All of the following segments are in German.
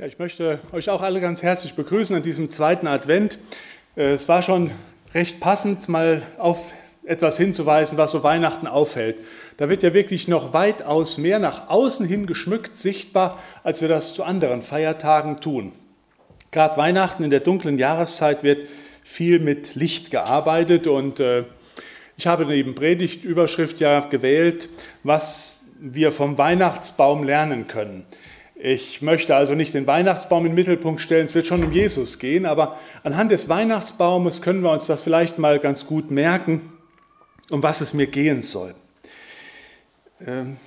Ja, ich möchte euch auch alle ganz herzlich begrüßen an diesem zweiten Advent. Äh, es war schon recht passend, mal auf etwas hinzuweisen, was so Weihnachten auffällt. Da wird ja wirklich noch weitaus mehr nach außen hin geschmückt sichtbar, als wir das zu anderen Feiertagen tun. Gerade Weihnachten in der dunklen Jahreszeit wird viel mit Licht gearbeitet und äh, ich habe neben Predigtüberschrift ja gewählt, was wir vom Weihnachtsbaum lernen können. Ich möchte also nicht den Weihnachtsbaum in den Mittelpunkt stellen, es wird schon um Jesus gehen, aber anhand des Weihnachtsbaumes können wir uns das vielleicht mal ganz gut merken, um was es mir gehen soll. Ähm,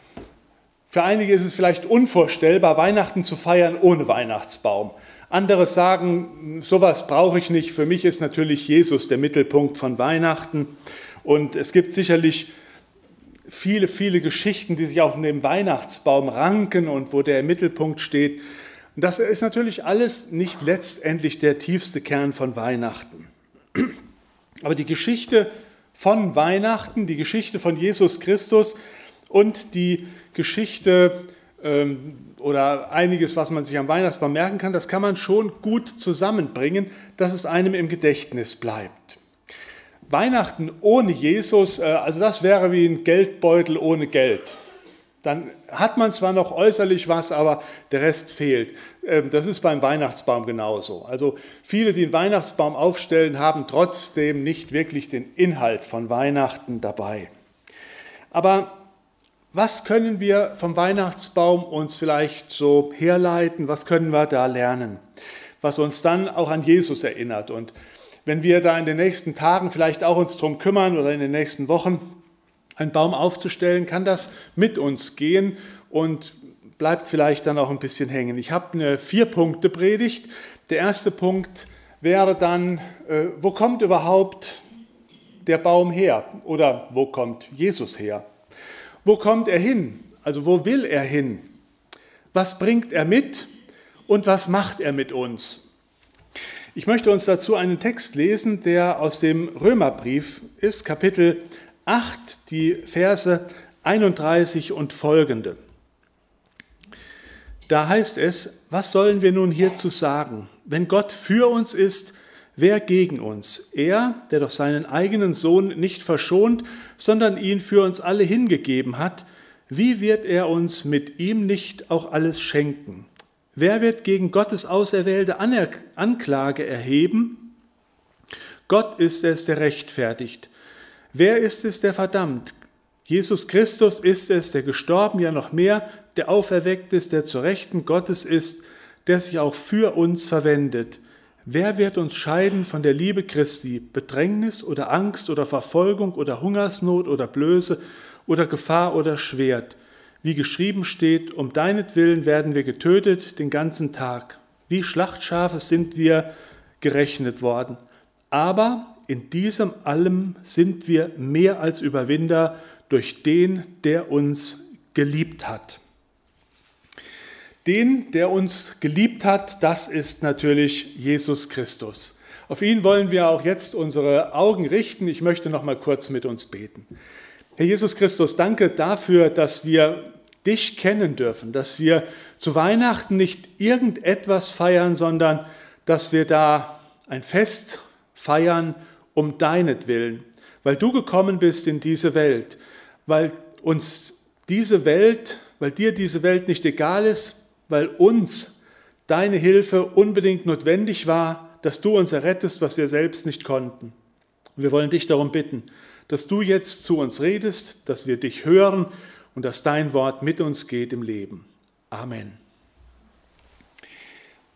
für einige ist es vielleicht unvorstellbar, Weihnachten zu feiern ohne Weihnachtsbaum. Andere sagen, sowas brauche ich nicht. Für mich ist natürlich Jesus der Mittelpunkt von Weihnachten. Und es gibt sicherlich viele, viele Geschichten, die sich auch in dem Weihnachtsbaum ranken und wo der im Mittelpunkt steht. Das ist natürlich alles nicht letztendlich der tiefste Kern von Weihnachten. Aber die Geschichte von Weihnachten, die Geschichte von Jesus Christus und die Geschichte ähm, oder einiges, was man sich am Weihnachtsbaum merken kann, das kann man schon gut zusammenbringen, dass es einem im Gedächtnis bleibt. Weihnachten ohne Jesus, äh, also das wäre wie ein Geldbeutel ohne Geld. Dann hat man zwar noch äußerlich was, aber der Rest fehlt. Ähm, das ist beim Weihnachtsbaum genauso. Also viele, die einen Weihnachtsbaum aufstellen, haben trotzdem nicht wirklich den Inhalt von Weihnachten dabei. Aber was können wir vom Weihnachtsbaum uns vielleicht so herleiten? Was können wir da lernen? Was uns dann auch an Jesus erinnert. Und wenn wir da in den nächsten Tagen vielleicht auch uns darum kümmern oder in den nächsten Wochen, einen Baum aufzustellen, kann das mit uns gehen und bleibt vielleicht dann auch ein bisschen hängen. Ich habe eine Vier-Punkte-Predigt. Der erste Punkt wäre dann, äh, wo kommt überhaupt der Baum her oder wo kommt Jesus her? Wo kommt er hin? Also wo will er hin? Was bringt er mit und was macht er mit uns? Ich möchte uns dazu einen Text lesen, der aus dem Römerbrief ist, Kapitel 8, die Verse 31 und folgende. Da heißt es, was sollen wir nun hierzu sagen? Wenn Gott für uns ist, wer gegen uns? Er, der doch seinen eigenen Sohn nicht verschont, sondern ihn für uns alle hingegeben hat, wie wird er uns mit ihm nicht auch alles schenken? Wer wird gegen Gottes auserwählte Anklage erheben? Gott ist es, der rechtfertigt. Wer ist es, der verdammt? Jesus Christus ist es, der gestorben, ja noch mehr, der auferweckt ist, der zur Rechten Gottes ist, der sich auch für uns verwendet. Wer wird uns scheiden von der Liebe Christi? Bedrängnis oder Angst oder Verfolgung oder Hungersnot oder Blöße oder Gefahr oder Schwert? Wie geschrieben steht, um deinetwillen werden wir getötet den ganzen Tag. Wie Schlachtschafe sind wir gerechnet worden. Aber in diesem allem sind wir mehr als Überwinder durch den, der uns geliebt hat. Den, der uns geliebt hat, das ist natürlich Jesus Christus. Auf ihn wollen wir auch jetzt unsere Augen richten. Ich möchte noch mal kurz mit uns beten. Herr Jesus Christus, danke dafür, dass wir dich kennen dürfen, dass wir zu Weihnachten nicht irgendetwas feiern, sondern dass wir da ein Fest feiern um deinetwillen, weil du gekommen bist in diese Welt, weil uns diese Welt, weil dir diese Welt nicht egal ist, weil uns deine Hilfe unbedingt notwendig war, dass du uns errettest, was wir selbst nicht konnten. Wir wollen dich darum bitten, dass du jetzt zu uns redest, dass wir dich hören und dass dein Wort mit uns geht im Leben. Amen.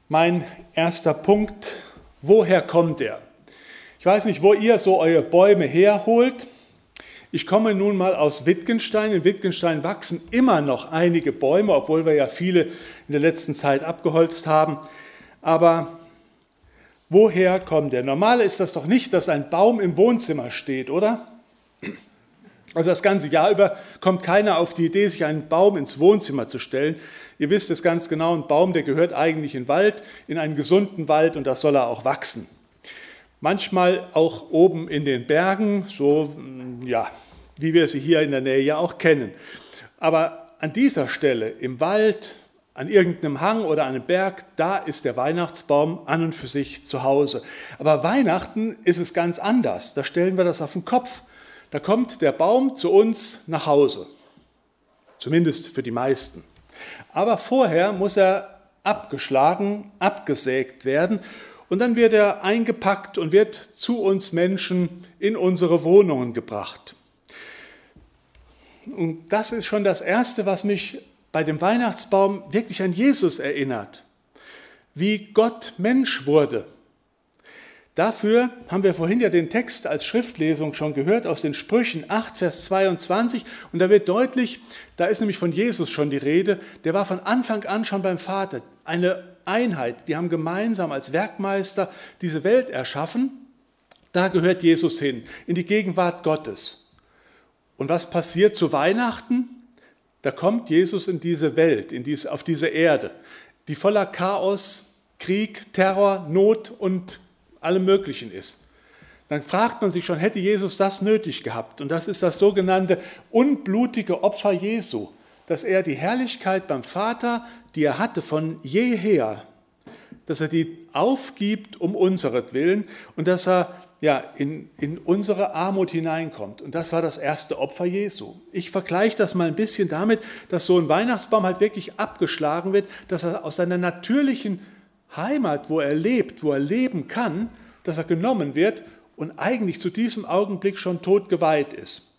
Mein erster Punkt, woher kommt er? Ich weiß nicht, wo ihr so eure Bäume herholt. Ich komme nun mal aus Wittgenstein. In Wittgenstein wachsen immer noch einige Bäume, obwohl wir ja viele in der letzten Zeit abgeholzt haben. Aber woher kommt der? Normal ist das doch nicht, dass ein Baum im Wohnzimmer steht, oder? Also das ganze Jahr über kommt keiner auf die Idee, sich einen Baum ins Wohnzimmer zu stellen. Ihr wisst es ganz genau, ein Baum, der gehört eigentlich in Wald, in einen gesunden Wald und da soll er auch wachsen. Manchmal auch oben in den Bergen, so ja, wie wir sie hier in der Nähe ja auch kennen. Aber an dieser Stelle im Wald, an irgendeinem Hang oder einem Berg, da ist der Weihnachtsbaum an und für sich zu Hause. Aber Weihnachten ist es ganz anders. Da stellen wir das auf den Kopf. Da kommt der Baum zu uns nach Hause. Zumindest für die meisten. Aber vorher muss er abgeschlagen, abgesägt werden und dann wird er eingepackt und wird zu uns Menschen in unsere Wohnungen gebracht. Und das ist schon das Erste, was mich bei dem Weihnachtsbaum wirklich an Jesus erinnert, wie Gott Mensch wurde. Dafür haben wir vorhin ja den Text als Schriftlesung schon gehört aus den Sprüchen 8, Vers 22 und da wird deutlich, da ist nämlich von Jesus schon die Rede, der war von Anfang an schon beim Vater, eine Einheit, die haben gemeinsam als Werkmeister diese Welt erschaffen, da gehört Jesus hin, in die Gegenwart Gottes. Und was passiert zu Weihnachten? Da kommt Jesus in diese Welt, in diese, auf diese Erde, die voller Chaos, Krieg, Terror, Not und allem Möglichen ist. Dann fragt man sich schon, hätte Jesus das nötig gehabt? Und das ist das sogenannte unblutige Opfer Jesu, dass er die Herrlichkeit beim Vater, die er hatte von jeher, dass er die aufgibt um unseretwillen und dass er ja, in, in unsere Armut hineinkommt. Und das war das erste Opfer Jesu. Ich vergleiche das mal ein bisschen damit, dass so ein Weihnachtsbaum halt wirklich abgeschlagen wird, dass er aus seiner natürlichen Heimat, wo er lebt, wo er leben kann, dass er genommen wird und eigentlich zu diesem Augenblick schon tot geweiht ist.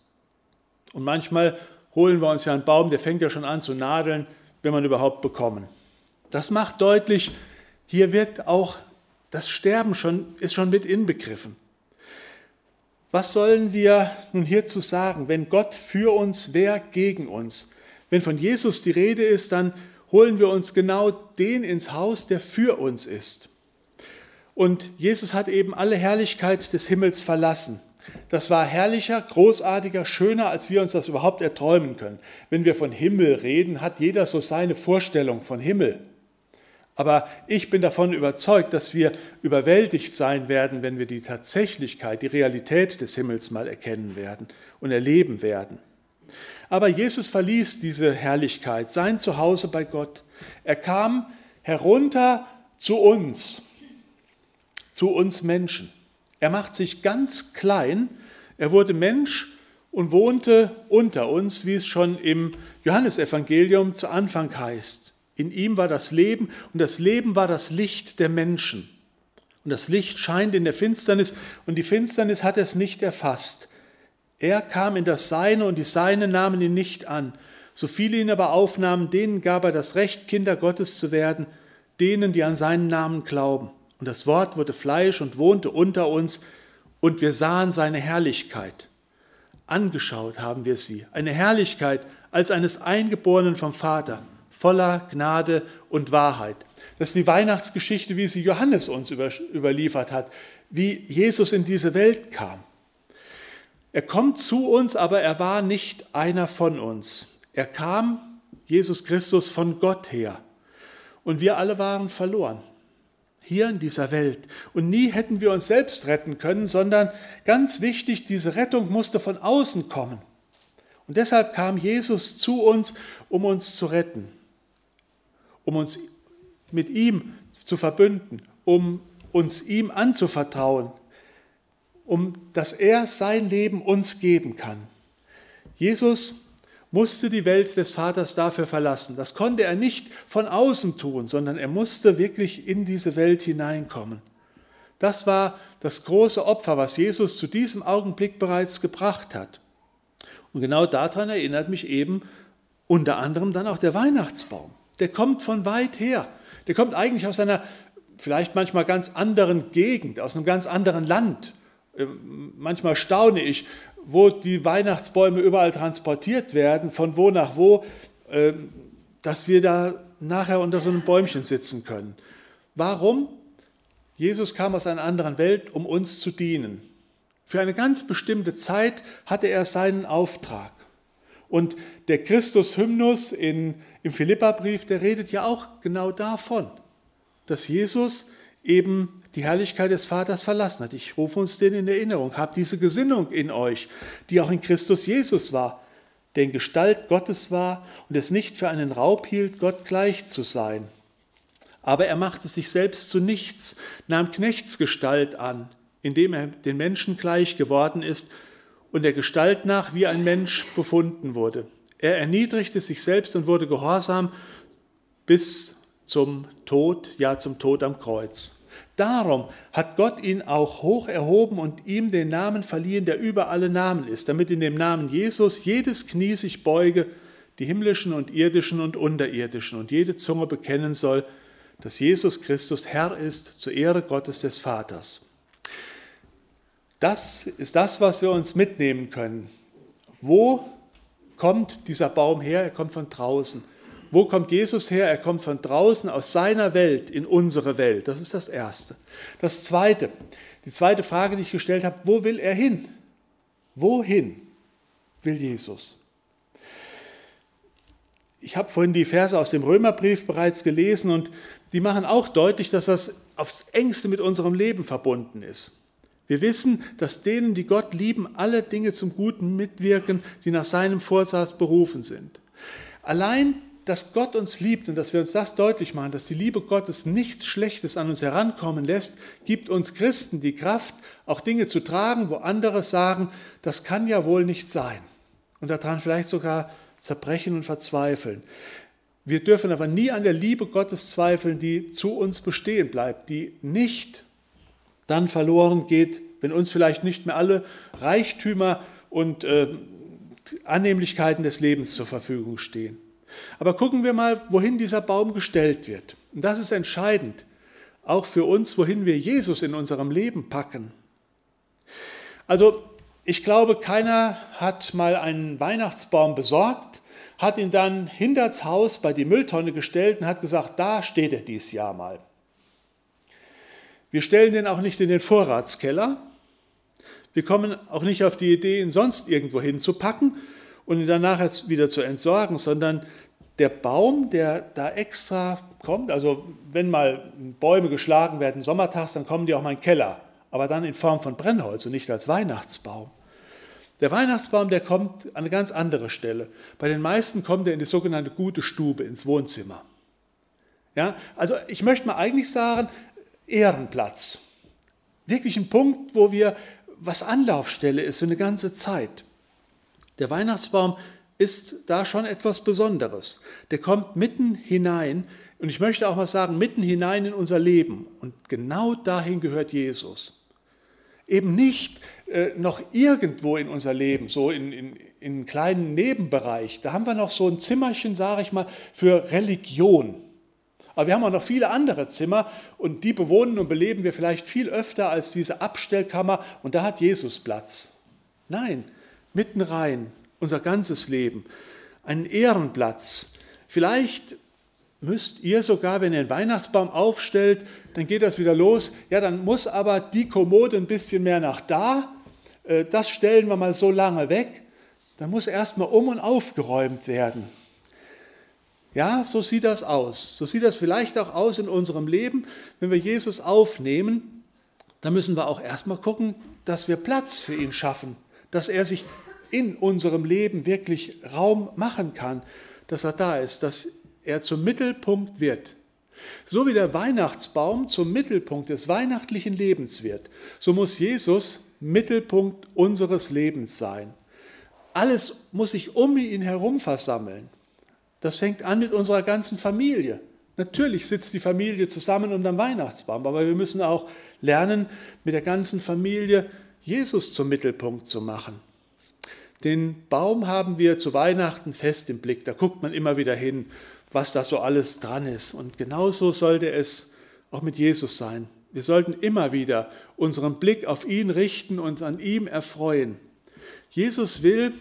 Und manchmal holen wir uns ja einen Baum, der fängt ja schon an zu nadeln, wenn man überhaupt bekommen. Das macht deutlich, hier wird auch das Sterben schon, ist schon mit inbegriffen. Was sollen wir nun hierzu sagen, wenn Gott für uns, wer gegen uns? Wenn von Jesus die Rede ist, dann holen wir uns genau den ins Haus, der für uns ist. Und Jesus hat eben alle Herrlichkeit des Himmels verlassen. Das war herrlicher, großartiger, schöner, als wir uns das überhaupt erträumen können. Wenn wir von Himmel reden, hat jeder so seine Vorstellung von Himmel. Aber ich bin davon überzeugt, dass wir überwältigt sein werden, wenn wir die Tatsächlichkeit, die Realität des Himmels mal erkennen werden und erleben werden. Aber Jesus verließ diese Herrlichkeit, sein Zuhause bei Gott. Er kam herunter zu uns, zu uns Menschen. Er macht sich ganz klein, er wurde Mensch und wohnte unter uns, wie es schon im Johannesevangelium zu Anfang heißt. In ihm war das Leben und das Leben war das Licht der Menschen. Und das Licht scheint in der Finsternis und die Finsternis hat es nicht erfasst. Er kam in das Seine und die Seine nahmen ihn nicht an. So viele ihn aber aufnahmen, denen gab er das Recht, Kinder Gottes zu werden, denen, die an seinen Namen glauben. Und das Wort wurde Fleisch und wohnte unter uns, und wir sahen seine Herrlichkeit. Angeschaut haben wir sie, eine Herrlichkeit als eines Eingeborenen vom Vater voller Gnade und Wahrheit. Das ist die Weihnachtsgeschichte, wie sie Johannes uns überliefert hat, wie Jesus in diese Welt kam. Er kommt zu uns, aber er war nicht einer von uns. Er kam, Jesus Christus, von Gott her. Und wir alle waren verloren, hier in dieser Welt. Und nie hätten wir uns selbst retten können, sondern ganz wichtig, diese Rettung musste von außen kommen. Und deshalb kam Jesus zu uns, um uns zu retten um uns mit ihm zu verbünden, um uns ihm anzuvertrauen, um dass er sein Leben uns geben kann. Jesus musste die Welt des Vaters dafür verlassen. Das konnte er nicht von außen tun, sondern er musste wirklich in diese Welt hineinkommen. Das war das große Opfer, was Jesus zu diesem Augenblick bereits gebracht hat. Und genau daran erinnert mich eben unter anderem dann auch der Weihnachtsbaum der kommt von weit her. Der kommt eigentlich aus einer vielleicht manchmal ganz anderen Gegend, aus einem ganz anderen Land. Ähm, manchmal staune ich, wo die Weihnachtsbäume überall transportiert werden, von wo nach wo, ähm, dass wir da nachher unter so einem Bäumchen sitzen können. Warum? Jesus kam aus einer anderen Welt, um uns zu dienen. Für eine ganz bestimmte Zeit hatte er seinen Auftrag. Und der Christus-Hymnus im Philippa-Brief, der redet ja auch genau davon, dass Jesus eben die Herrlichkeit des Vaters verlassen hat. Ich rufe uns den in Erinnerung. Habt diese Gesinnung in euch, die auch in Christus Jesus war. der in Gestalt Gottes war und es nicht für einen Raub hielt, Gott gleich zu sein. Aber er machte sich selbst zu nichts, nahm Knechtsgestalt an, indem er den Menschen gleich geworden ist und der Gestalt nach wie ein Mensch befunden wurde. Er erniedrigte sich selbst und wurde gehorsam bis zum Tod, ja zum Tod am Kreuz. Darum hat Gott ihn auch hoch erhoben und ihm den Namen verliehen, der über alle Namen ist, damit in dem Namen Jesus jedes Knie sich beuge, die himmlischen und irdischen und unterirdischen, und jede Zunge bekennen soll, dass Jesus Christus Herr ist zur Ehre Gottes des Vaters. Das ist das, was wir uns mitnehmen können. Wo kommt dieser Baum her? Er kommt von draußen. Wo kommt Jesus her? Er kommt von draußen aus seiner Welt in unsere Welt. Das ist das Erste. Das Zweite, die zweite Frage, die ich gestellt habe, wo will er hin? Wohin will Jesus? Ich habe vorhin die Verse aus dem Römerbrief bereits gelesen und die machen auch deutlich, dass das aufs engste mit unserem Leben verbunden ist. Wir wissen, dass denen, die Gott lieben, alle Dinge zum Guten mitwirken, die nach seinem Vorsatz berufen sind. Allein dass Gott uns liebt und dass wir uns das deutlich machen, dass die Liebe Gottes nichts Schlechtes an uns herankommen lässt, gibt uns Christen die Kraft, auch Dinge zu tragen, wo andere sagen, das kann ja wohl nicht sein. Und daran vielleicht sogar zerbrechen und verzweifeln. Wir dürfen aber nie an der Liebe Gottes zweifeln, die zu uns bestehen bleibt, die nicht dann verloren geht, wenn uns vielleicht nicht mehr alle Reichtümer und äh, Annehmlichkeiten des Lebens zur Verfügung stehen. Aber gucken wir mal, wohin dieser Baum gestellt wird. Und das ist entscheidend, auch für uns, wohin wir Jesus in unserem Leben packen. Also ich glaube, keiner hat mal einen Weihnachtsbaum besorgt, hat ihn dann hinter das Haus bei die Mülltonne gestellt und hat gesagt, da steht er dieses Jahr mal. Wir stellen den auch nicht in den Vorratskeller. Wir kommen auch nicht auf die Idee, ihn sonst irgendwo hinzupacken, und ihn danach jetzt wieder zu entsorgen, sondern der Baum, der da extra kommt, also wenn mal Bäume geschlagen werden sommertags, dann kommen die auch mal in den Keller, aber dann in Form von Brennholz und nicht als Weihnachtsbaum. Der Weihnachtsbaum, der kommt an eine ganz andere Stelle. Bei den meisten kommt er in die sogenannte gute Stube, ins Wohnzimmer. Ja, also ich möchte mal eigentlich sagen, Ehrenplatz. Wirklich ein Punkt, wo wir, was Anlaufstelle ist für eine ganze Zeit. Der Weihnachtsbaum ist da schon etwas Besonderes. Der kommt mitten hinein und ich möchte auch mal sagen, mitten hinein in unser Leben. Und genau dahin gehört Jesus. Eben nicht äh, noch irgendwo in unser Leben, so in, in, in einem kleinen Nebenbereich. Da haben wir noch so ein Zimmerchen, sage ich mal, für Religion. Aber wir haben auch noch viele andere Zimmer und die bewohnen und beleben wir vielleicht viel öfter als diese Abstellkammer und da hat Jesus Platz. Nein, mitten rein, unser ganzes Leben, einen Ehrenplatz. Vielleicht müsst ihr sogar, wenn ihr einen Weihnachtsbaum aufstellt, dann geht das wieder los. Ja, dann muss aber die Kommode ein bisschen mehr nach da. Äh, das stellen wir mal so lange weg. Dann muss erstmal um und aufgeräumt werden. Ja, so sieht das aus. So sieht das vielleicht auch aus in unserem Leben. Wenn wir Jesus aufnehmen, dann müssen wir auch erstmal gucken, dass wir Platz für ihn schaffen, dass er sich in unserem Leben wirklich Raum machen kann, dass er da ist, dass er zum Mittelpunkt wird. So wie der Weihnachtsbaum zum Mittelpunkt des weihnachtlichen Lebens wird, so muss Jesus Mittelpunkt unseres Lebens sein. Alles muss sich um ihn herum versammeln. Das fängt an mit unserer ganzen Familie. Natürlich sitzt die Familie zusammen unter dem Weihnachtsbaum, aber wir müssen auch lernen, mit der ganzen Familie Jesus zum Mittelpunkt zu machen. Den Baum haben wir zu Weihnachten fest im Blick. Da guckt man immer wieder hin, was da so alles dran ist. Und genauso sollte es auch mit Jesus sein. Wir sollten immer wieder unseren Blick auf ihn richten und an ihm erfreuen. Jesus will,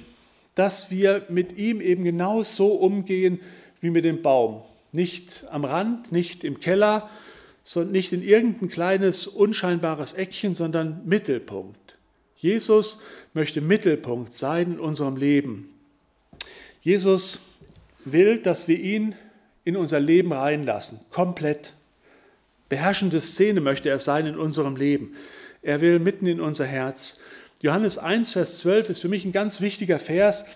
dass wir mit ihm eben genau so umgehen wie mit dem Baum. Nicht am Rand, nicht im Keller, nicht in irgendein kleines, unscheinbares Eckchen, sondern Mittelpunkt. Jesus möchte Mittelpunkt sein in unserem Leben. Jesus will, dass wir ihn in unser Leben reinlassen, komplett. Beherrschende Szene möchte er sein in unserem Leben. Er will mitten in unser Herz. Johannes 1, Vers 12 ist für mich ein ganz wichtiger Vers.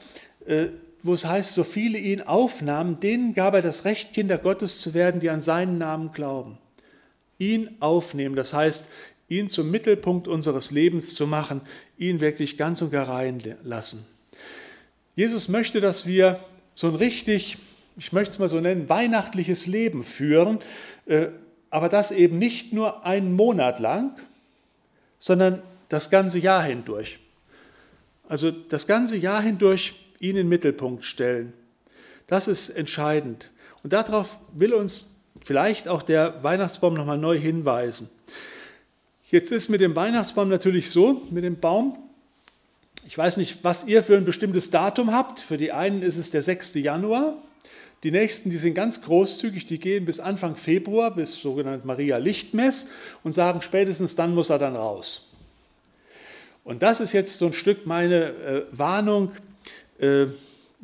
äh, wo es heißt, so viele ihn aufnahmen, denen gab er das Recht, Kinder Gottes zu werden, die an seinen Namen glauben. Ihn aufnehmen, das heißt, ihn zum Mittelpunkt unseres Lebens zu machen, ihn wirklich ganz und gar reinlassen. Jesus möchte, dass wir so ein richtig, ich möchte es mal so nennen, weihnachtliches Leben führen, äh, aber das eben nicht nur einen Monat lang, sondern das ganze Jahr hindurch. Also das ganze Jahr hindurch ihn in den Mittelpunkt stellen. Das ist entscheidend. Und darauf will uns vielleicht auch der Weihnachtsbaum nochmal neu hinweisen. Jetzt ist mit dem Weihnachtsbaum natürlich so, mit dem Baum, ich weiß nicht, was ihr für ein bestimmtes Datum habt. Für die einen ist es der 6. Januar. Die nächsten, die sind ganz großzügig, die gehen bis Anfang Februar, bis sogenannt Maria Lichtmess und sagen, spätestens dann muss er dann raus. Und das ist jetzt so ein Stück meine äh, Warnung äh,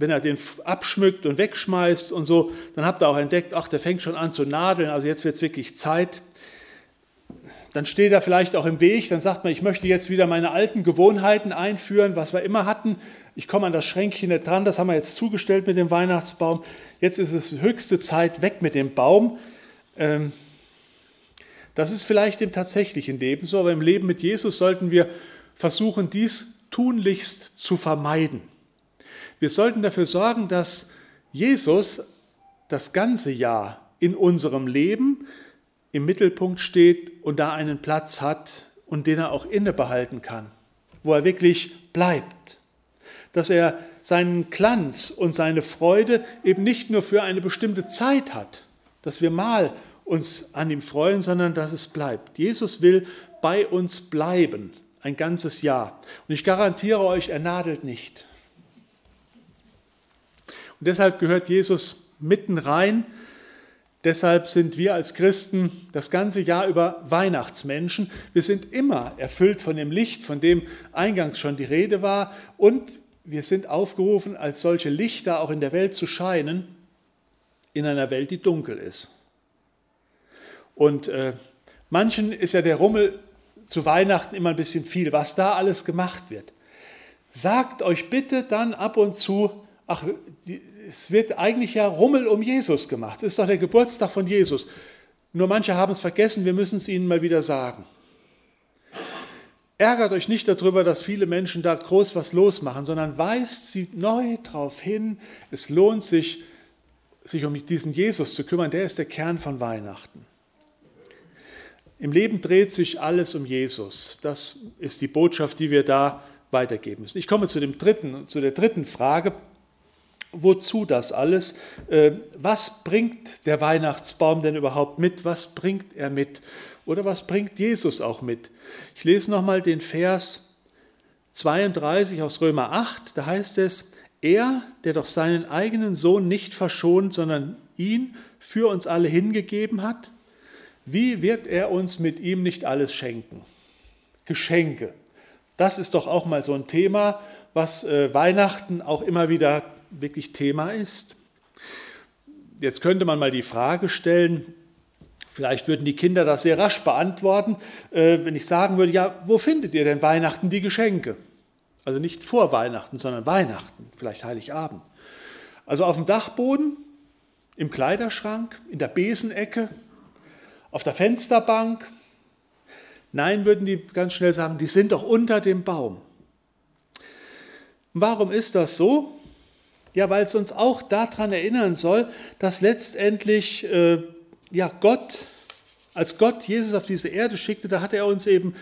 wenn er den abschmückt und wegschmeißt und so, dann habt ihr auch entdeckt, ach, der fängt schon an zu nadeln, also jetzt wird es wirklich Zeit. Dann steht er vielleicht auch im Weg, dann sagt man, ich möchte jetzt wieder meine alten Gewohnheiten einführen, was wir immer hatten. Ich komme an das Schränkchen nicht dran, das haben wir jetzt zugestellt mit dem Weihnachtsbaum. Jetzt ist es höchste Zeit, weg mit dem Baum. Ähm, das ist vielleicht im tatsächlichen Leben so, aber im Leben mit Jesus sollten wir versuchen, dies tunlichst zu vermeiden. Wir sollten dafür sorgen, dass Jesus das ganze Jahr in unserem Leben im Mittelpunkt steht und da einen Platz hat und den er auch innebehalten kann, wo er wirklich bleibt. Dass er seinen Glanz und seine Freude eben nicht nur für eine bestimmte Zeit hat, dass wir mal uns an ihm freuen, sondern dass es bleibt. Jesus will bei uns bleiben, ein ganzes Jahr. Und ich garantiere euch, er nadelt nicht. Und deshalb gehört Jesus mitten rein. Deshalb sind wir als Christen das ganze Jahr über Weihnachtsmenschen. Wir sind immer erfüllt von dem Licht, von dem eingangs schon die Rede war. Und wir sind aufgerufen, als solche Lichter auch in der Welt zu scheinen, in einer Welt, die dunkel ist. Und äh, manchen ist ja der Rummel zu Weihnachten immer ein bisschen viel, was da alles gemacht wird. Sagt euch bitte dann ab und zu, ach, es wird eigentlich ja Rummel um Jesus gemacht. Es ist doch der Geburtstag von Jesus. Nur manche haben es vergessen, wir müssen es ihnen mal wieder sagen. Ärgert euch nicht darüber, dass viele Menschen da groß was losmachen, sondern weist sie neu darauf hin, es lohnt sich, sich um diesen Jesus zu kümmern. Der ist der Kern von Weihnachten. Im Leben dreht sich alles um Jesus. Das ist die Botschaft, die wir da weitergeben müssen. Ich komme zu, dem dritten, zu der dritten Frage. Wozu das alles? Äh, was bringt der Weihnachtsbaum denn überhaupt mit? Was bringt er mit? Oder was bringt Jesus auch mit? Ich lese nochmal den Vers 32 aus Römer 8. Da heißt es, er, der doch seinen eigenen Sohn nicht verschont, sondern ihn für uns alle hingegeben hat, wie wird er uns mit ihm nicht alles schenken? Geschenke. Das ist doch auch mal so ein Thema, was äh, Weihnachten auch immer wieder wirklich Thema ist. Jetzt könnte man mal die Frage stellen, vielleicht würden die Kinder das sehr rasch beantworten, äh, wenn ich sagen würde, ja, wo findet ihr denn Weihnachten die Geschenke? Also nicht vor Weihnachten, sondern Weihnachten, vielleicht Heiligabend. Also auf dem Dachboden, im Kleiderschrank, in der Besenecke, auf der Fensterbank. Nein, würden die ganz schnell sagen, die sind doch unter dem Baum. Warum ist das so? Ja, weil es uns auch daran erinnern soll, dass letztendlich äh, ja, Gott, als Gott Jesus auf diese Erde schickte, da hat er uns eben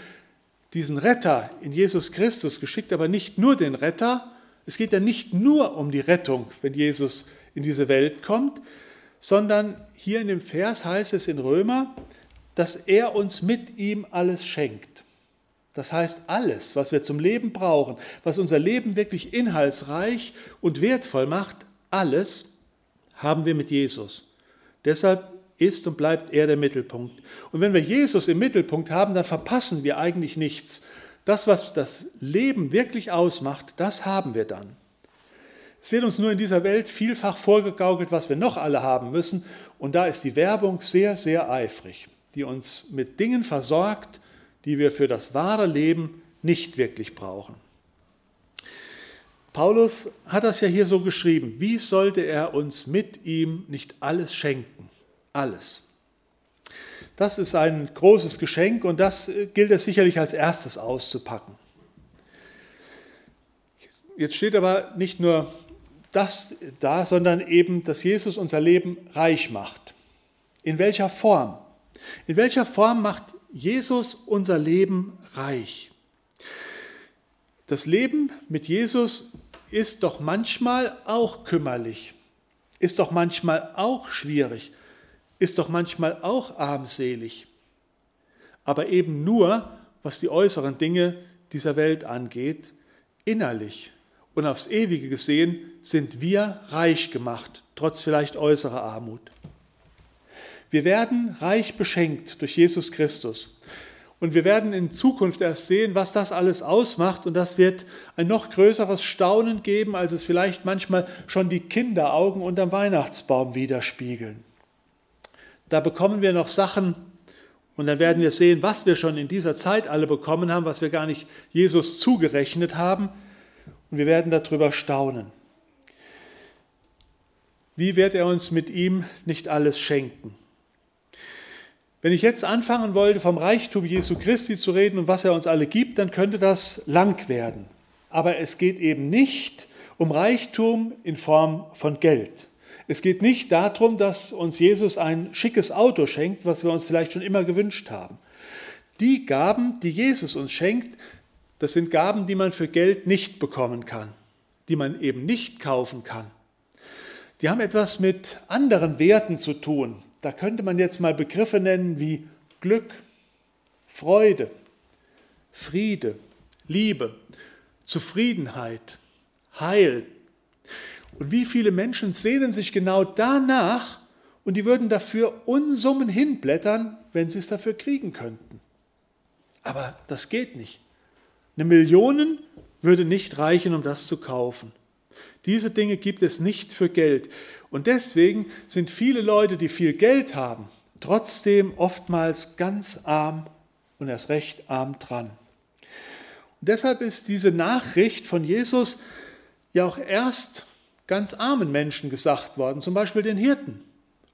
diesen Retter in Jesus Christus geschickt, aber nicht nur den Retter. Es geht ja nicht nur um die Rettung, wenn Jesus in diese Welt kommt, sondern hier in dem Vers heißt es in Römer, dass er uns mit ihm alles schenkt. Das heißt, alles, was wir zum Leben brauchen, was unser Leben wirklich inhaltsreich und wertvoll macht, alles haben wir mit Jesus. Deshalb ist und bleibt er der Mittelpunkt. Und wenn wir Jesus im Mittelpunkt haben, dann verpassen wir eigentlich nichts. Das, was das Leben wirklich ausmacht, das haben wir dann. Es wird uns nur in dieser Welt vielfach vorgegaukelt, was wir noch alle haben müssen. Und da ist die Werbung sehr, sehr eifrig, die uns mit Dingen versorgt, die wir für das wahre Leben nicht wirklich brauchen. Paulus hat das ja hier so geschrieben. Wie sollte er uns mit ihm nicht alles schenken? Alles. Das ist ein großes Geschenk und das gilt es sicherlich als erstes auszupacken. Jetzt steht aber nicht nur das da, sondern eben, dass Jesus unser Leben reich macht. In welcher Form? In welcher Form macht Jesus unser Leben reich? Das Leben mit Jesus ist doch manchmal auch kümmerlich, ist doch manchmal auch schwierig, ist doch manchmal auch armselig. Aber eben nur, was die äußeren Dinge dieser Welt angeht, innerlich und aufs Ewige gesehen sind wir reich gemacht, trotz vielleicht äußerer Armut. Wir werden reich beschenkt durch Jesus Christus. Und wir werden in Zukunft erst sehen, was das alles ausmacht. Und das wird ein noch größeres Staunen geben, als es vielleicht manchmal schon die Kinderaugen unterm Weihnachtsbaum widerspiegeln. Da bekommen wir noch Sachen und dann werden wir sehen, was wir schon in dieser Zeit alle bekommen haben, was wir gar nicht Jesus zugerechnet haben. Und wir werden darüber staunen. Wie wird er uns mit ihm nicht alles schenken? Wenn ich jetzt anfangen wollte, vom Reichtum Jesu Christi zu reden und was er uns alle gibt, dann könnte das lang werden. Aber es geht eben nicht um Reichtum in Form von Geld. Es geht nicht darum, dass uns Jesus ein schickes Auto schenkt, was wir uns vielleicht schon immer gewünscht haben. Die Gaben, die Jesus uns schenkt, das sind Gaben, die man für Geld nicht bekommen kann, die man eben nicht kaufen kann. Die haben etwas mit anderen Werten zu tun. Da könnte man jetzt mal Begriffe nennen wie Glück, Freude, Friede, Liebe, Zufriedenheit, Heil. Und wie viele Menschen sehnen sich genau danach und die würden dafür Unsummen hinblättern, wenn sie es dafür kriegen könnten. Aber das geht nicht. Eine Million würde nicht reichen, um das zu kaufen. Diese Dinge gibt es nicht für Geld. Und deswegen sind viele Leute, die viel Geld haben, trotzdem oftmals ganz arm und erst recht arm dran. Und deshalb ist diese Nachricht von Jesus ja auch erst ganz armen Menschen gesagt worden, zum Beispiel den Hirten,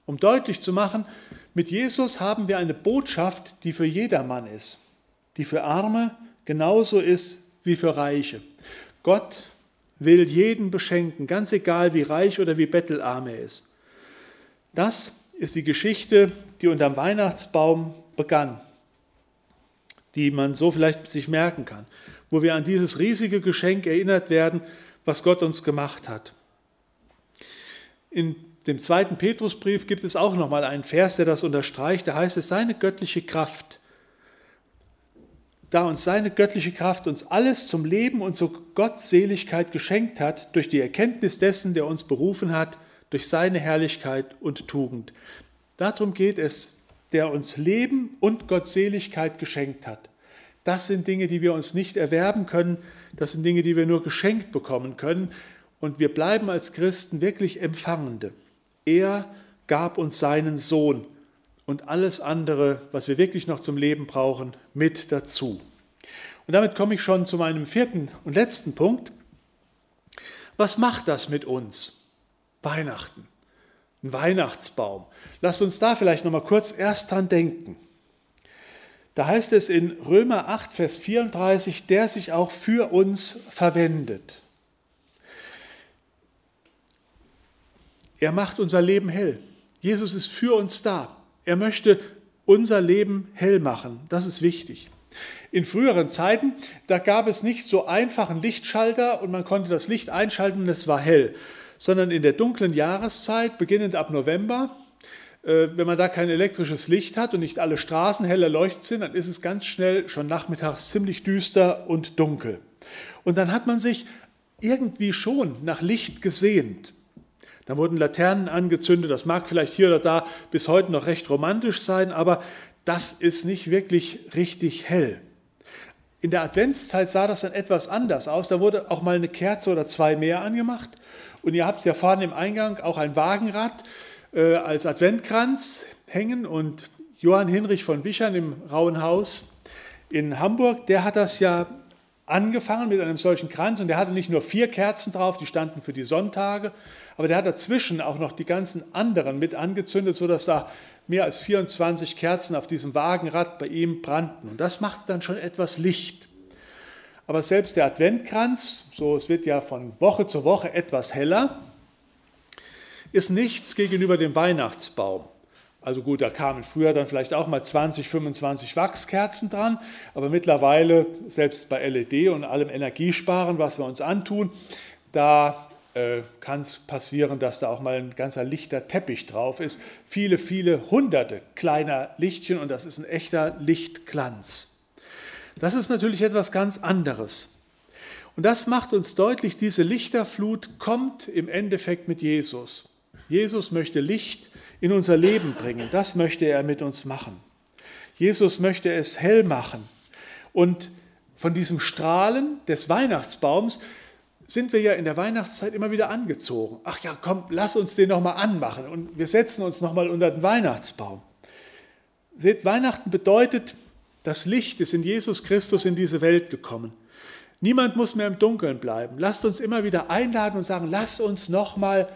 um deutlich zu machen, mit Jesus haben wir eine Botschaft, die für jedermann ist, die für Arme, genauso ist wie für Reiche. Gott will jeden beschenken, ganz egal wie reich oder wie bettelarm er ist. Das ist die Geschichte, die unterm Weihnachtsbaum begann, die man so vielleicht sich merken kann, wo wir an dieses riesige Geschenk erinnert werden, was Gott uns gemacht hat. In dem zweiten Petrusbrief gibt es auch nochmal einen Vers, der das unterstreicht. Da heißt es, seine göttliche Kraft da uns seine göttliche Kraft uns alles zum Leben und zur Gottseligkeit geschenkt hat, durch die Erkenntnis dessen, der uns berufen hat, durch seine Herrlichkeit und Tugend. Darum geht es, der uns Leben und Gottseligkeit geschenkt hat. Das sind Dinge, die wir uns nicht erwerben können, das sind Dinge, die wir nur geschenkt bekommen können. Und wir bleiben als Christen wirklich Empfangende. Er gab uns seinen Sohn und alles andere, was wir wirklich noch zum Leben brauchen, mit dazu. Und damit komme ich schon zu meinem vierten und letzten Punkt. Was macht das mit uns? Weihnachten, ein Weihnachtsbaum. Lasst uns da vielleicht noch mal kurz erst dran denken. Da heißt es in Römer 8, Vers 34, der sich auch für uns verwendet. Er macht unser Leben hell. Jesus ist für uns da. Er möchte unser Leben hell machen. Das ist wichtig. In früheren Zeiten, da gab es nicht so einfachen Lichtschalter und man konnte das Licht einschalten und es war hell, sondern in der dunklen Jahreszeit, beginnend ab November, äh, wenn man da kein elektrisches Licht hat und nicht alle Straßen hell erleuchtet sind, dann ist es ganz schnell schon nachmittags ziemlich düster und dunkel. Und dann hat man sich irgendwie schon nach Licht gesehnt. Da wurden Laternen angezündet, das mag vielleicht hier oder da bis heute noch recht romantisch sein, aber das ist nicht wirklich richtig hell. In der Adventszeit sah das dann etwas anders aus. Da wurde auch mal eine Kerze oder zwei mehr angemacht. Und ihr habt ja vorne im Eingang auch ein Wagenrad äh, als Adventkranz hängen. Und Johann Hinrich von Wichern im Rauen Haus in Hamburg, der hat das ja angefangen mit einem solchen Kranz und der hatte nicht nur vier Kerzen drauf, die standen für die Sonntage, aber der hat dazwischen auch noch die ganzen anderen mit angezündet, sodass da mehr als 24 Kerzen auf diesem Wagenrad bei ihm brannten. Und das machte dann schon etwas Licht. Aber selbst der Adventkranz, so es wird ja von Woche zu Woche etwas heller, ist nichts gegenüber dem Weihnachtsbaum. Also gut, da kamen früher dann vielleicht auch mal 20, 25 Wachskerzen dran, aber mittlerweile, selbst bei LED und allem Energiesparen, was wir uns antun, da äh, kann es passieren, dass da auch mal ein ganzer lichter Teppich drauf ist. Viele, viele hunderte kleiner Lichtchen und das ist ein echter Lichtglanz. Das ist natürlich etwas ganz anderes. Und das macht uns deutlich, diese Lichterflut kommt im Endeffekt mit Jesus. Jesus möchte Licht in unser Leben bringen. Das möchte er mit uns machen. Jesus möchte es hell machen. Und von diesem Strahlen des Weihnachtsbaums sind wir ja in der Weihnachtszeit immer wieder angezogen. Ach ja, komm, lass uns den nochmal anmachen und wir setzen uns nochmal unter den Weihnachtsbaum. Seht, Weihnachten bedeutet, das Licht ist in Jesus Christus in diese Welt gekommen. Niemand muss mehr im Dunkeln bleiben. Lasst uns immer wieder einladen und sagen, lasst uns nochmal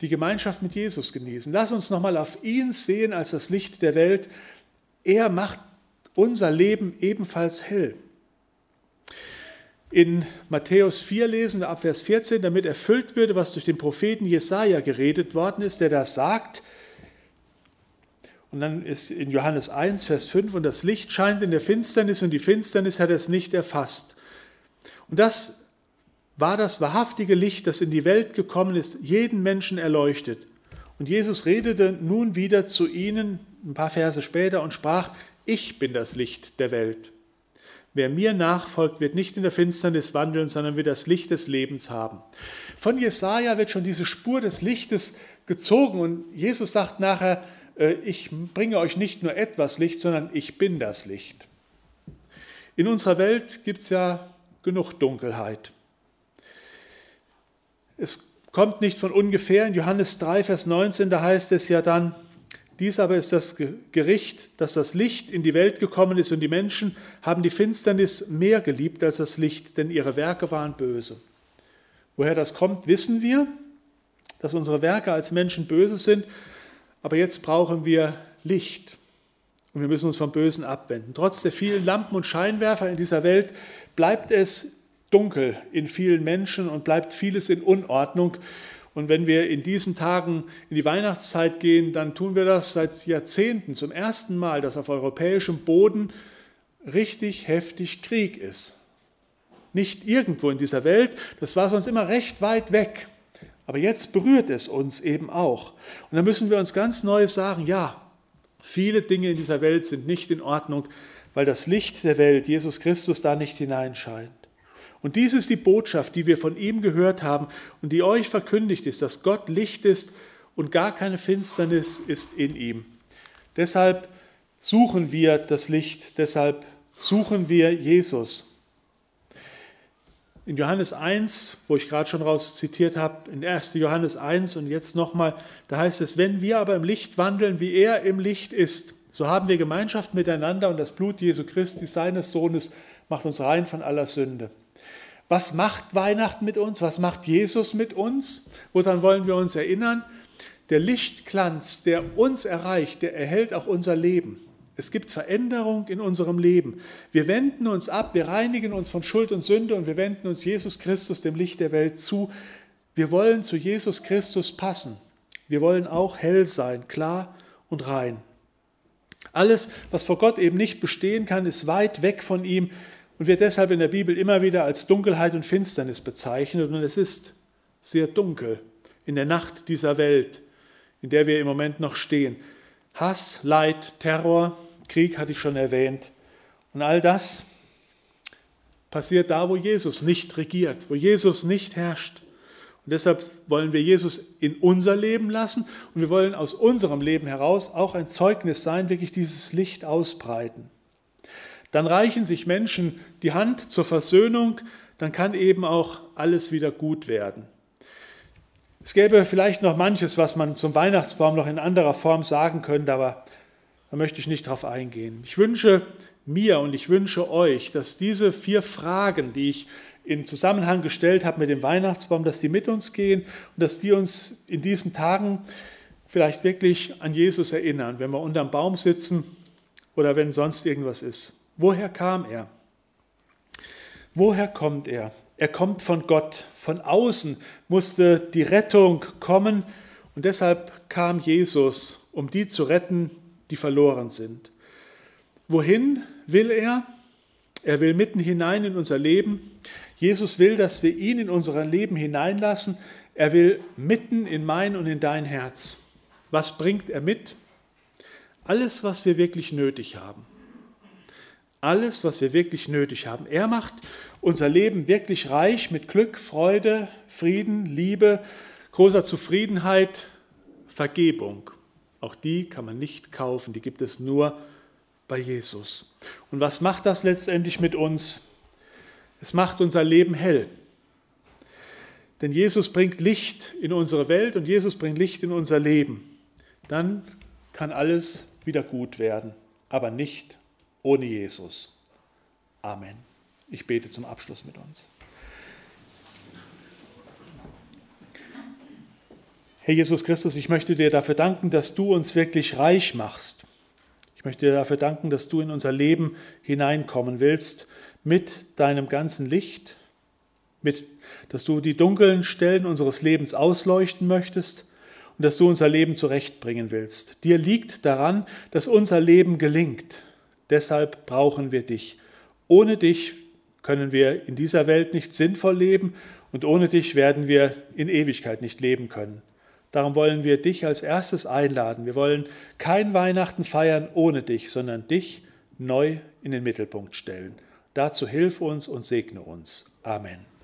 die Gemeinschaft mit Jesus genießen. Lass uns nochmal auf ihn sehen als das Licht der Welt. Er macht unser Leben ebenfalls hell. In Matthäus 4 lesen wir ab Vers 14, damit erfüllt würde, was durch den Propheten Jesaja geredet worden ist, der das sagt. Und dann ist in Johannes 1, Vers 5, und das Licht scheint in der Finsternis und die Finsternis hat es nicht erfasst. Und das war das wahrhaftige Licht, das in die Welt gekommen ist, jeden Menschen erleuchtet. Und Jesus redete nun wieder zu ihnen ein paar Verse später und sprach, ich bin das Licht der Welt. Wer mir nachfolgt, wird nicht in der Finsternis wandeln, sondern wird das Licht des Lebens haben. Von Jesaja wird schon diese Spur des Lichtes gezogen und Jesus sagt nachher, äh, ich bringe euch nicht nur etwas Licht, sondern ich bin das Licht. In unserer Welt gibt es ja genug Dunkelheit. Es kommt nicht von ungefähr. In Johannes 3, Vers 19, da heißt es ja dann, dies aber ist das Gericht, dass das Licht in die Welt gekommen ist und die Menschen haben die Finsternis mehr geliebt als das Licht, denn ihre Werke waren böse. Woher das kommt, wissen wir, dass unsere Werke als Menschen böse sind, aber jetzt brauchen wir Licht und wir müssen uns vom Bösen abwenden. Trotz der vielen Lampen und Scheinwerfer in dieser Welt bleibt es dunkel in vielen Menschen und bleibt vieles in Unordnung. Und wenn wir in diesen Tagen in die Weihnachtszeit gehen, dann tun wir das seit Jahrzehnten zum ersten Mal, dass auf europäischem Boden richtig heftig Krieg ist. Nicht irgendwo in dieser Welt, das war sonst immer recht weit weg. Aber jetzt berührt es uns eben auch. Und da müssen wir uns ganz neu sagen, ja, viele Dinge in dieser Welt sind nicht in Ordnung, weil das Licht der Welt, Jesus Christus, da nicht hineinscheint. Und dies ist die Botschaft, die wir von ihm gehört haben und die euch verkündigt ist, dass Gott Licht ist und gar keine Finsternis ist in ihm. Deshalb suchen wir das Licht, deshalb suchen wir Jesus. In Johannes 1, wo ich gerade schon raus zitiert habe, in 1. Johannes 1 und jetzt nochmal, da heißt es, wenn wir aber im Licht wandeln, wie er im Licht ist, so haben wir Gemeinschaft miteinander und das Blut Jesu Christi, seines Sohnes, macht uns rein von aller Sünde. Was macht Weihnachten mit uns? Was macht Jesus mit uns? Woran wollen wir uns erinnern? Der Lichtglanz, der uns erreicht, der erhält auch unser Leben. Es gibt Veränderung in unserem Leben. Wir wenden uns ab, wir reinigen uns von Schuld und Sünde und wir wenden uns Jesus Christus, dem Licht der Welt, zu. Wir wollen zu Jesus Christus passen. Wir wollen auch hell sein, klar und rein. Alles, was vor Gott eben nicht bestehen kann, ist weit weg von ihm und wird deshalb in der Bibel immer wieder als Dunkelheit und Finsternis bezeichnet. Und es ist sehr dunkel in der Nacht dieser Welt, in der wir im Moment noch stehen. Hass, Leid, Terror, Krieg hatte ich schon erwähnt. Und all das passiert da, wo Jesus nicht regiert, wo Jesus nicht herrscht. Und deshalb wollen wir Jesus in unser Leben lassen und wir wollen aus unserem Leben heraus auch ein Zeugnis sein, wirklich dieses Licht ausbreiten dann reichen sich Menschen die Hand zur Versöhnung, dann kann eben auch alles wieder gut werden. Es gäbe vielleicht noch manches, was man zum Weihnachtsbaum noch in anderer Form sagen könnte, aber da möchte ich nicht drauf eingehen. Ich wünsche mir und ich wünsche euch, dass diese vier Fragen, die ich in Zusammenhang gestellt habe mit dem Weihnachtsbaum, dass die mit uns gehen und dass die uns in diesen Tagen vielleicht wirklich an Jesus erinnern, wenn wir unterm Baum sitzen oder wenn sonst irgendwas ist. Woher kam er? Woher kommt er? Er kommt von Gott. Von außen musste die Rettung kommen und deshalb kam Jesus, um die zu retten, die verloren sind. Wohin will er? Er will mitten hinein in unser Leben. Jesus will, dass wir ihn in unser Leben hineinlassen. Er will mitten in mein und in dein Herz. Was bringt er mit? Alles, was wir wirklich nötig haben. Alles, was wir wirklich nötig haben. Er macht unser Leben wirklich reich mit Glück, Freude, Frieden, Liebe, großer Zufriedenheit, Vergebung. Auch die kann man nicht kaufen, die gibt es nur bei Jesus. Und was macht das letztendlich mit uns? Es macht unser Leben hell. Denn Jesus bringt Licht in unsere Welt und Jesus bringt Licht in unser Leben. Dann kann alles wieder gut werden, aber nicht ohne Jesus. Amen. Ich bete zum Abschluss mit uns. Herr Jesus Christus, ich möchte dir dafür danken, dass du uns wirklich reich machst möchte dir dafür danken, dass du in unser Leben hineinkommen willst mit deinem ganzen Licht, mit, dass du die dunklen Stellen unseres Lebens ausleuchten möchtest und dass du unser Leben zurechtbringen willst. Dir liegt daran, dass unser Leben gelingt. Deshalb brauchen wir dich. Ohne dich können wir in dieser Welt nicht sinnvoll leben und ohne dich werden wir in Ewigkeit nicht leben können. Darum wollen wir dich als erstes einladen. Wir wollen kein Weihnachten feiern ohne dich, sondern dich neu in den Mittelpunkt stellen. Dazu hilf uns und segne uns. Amen.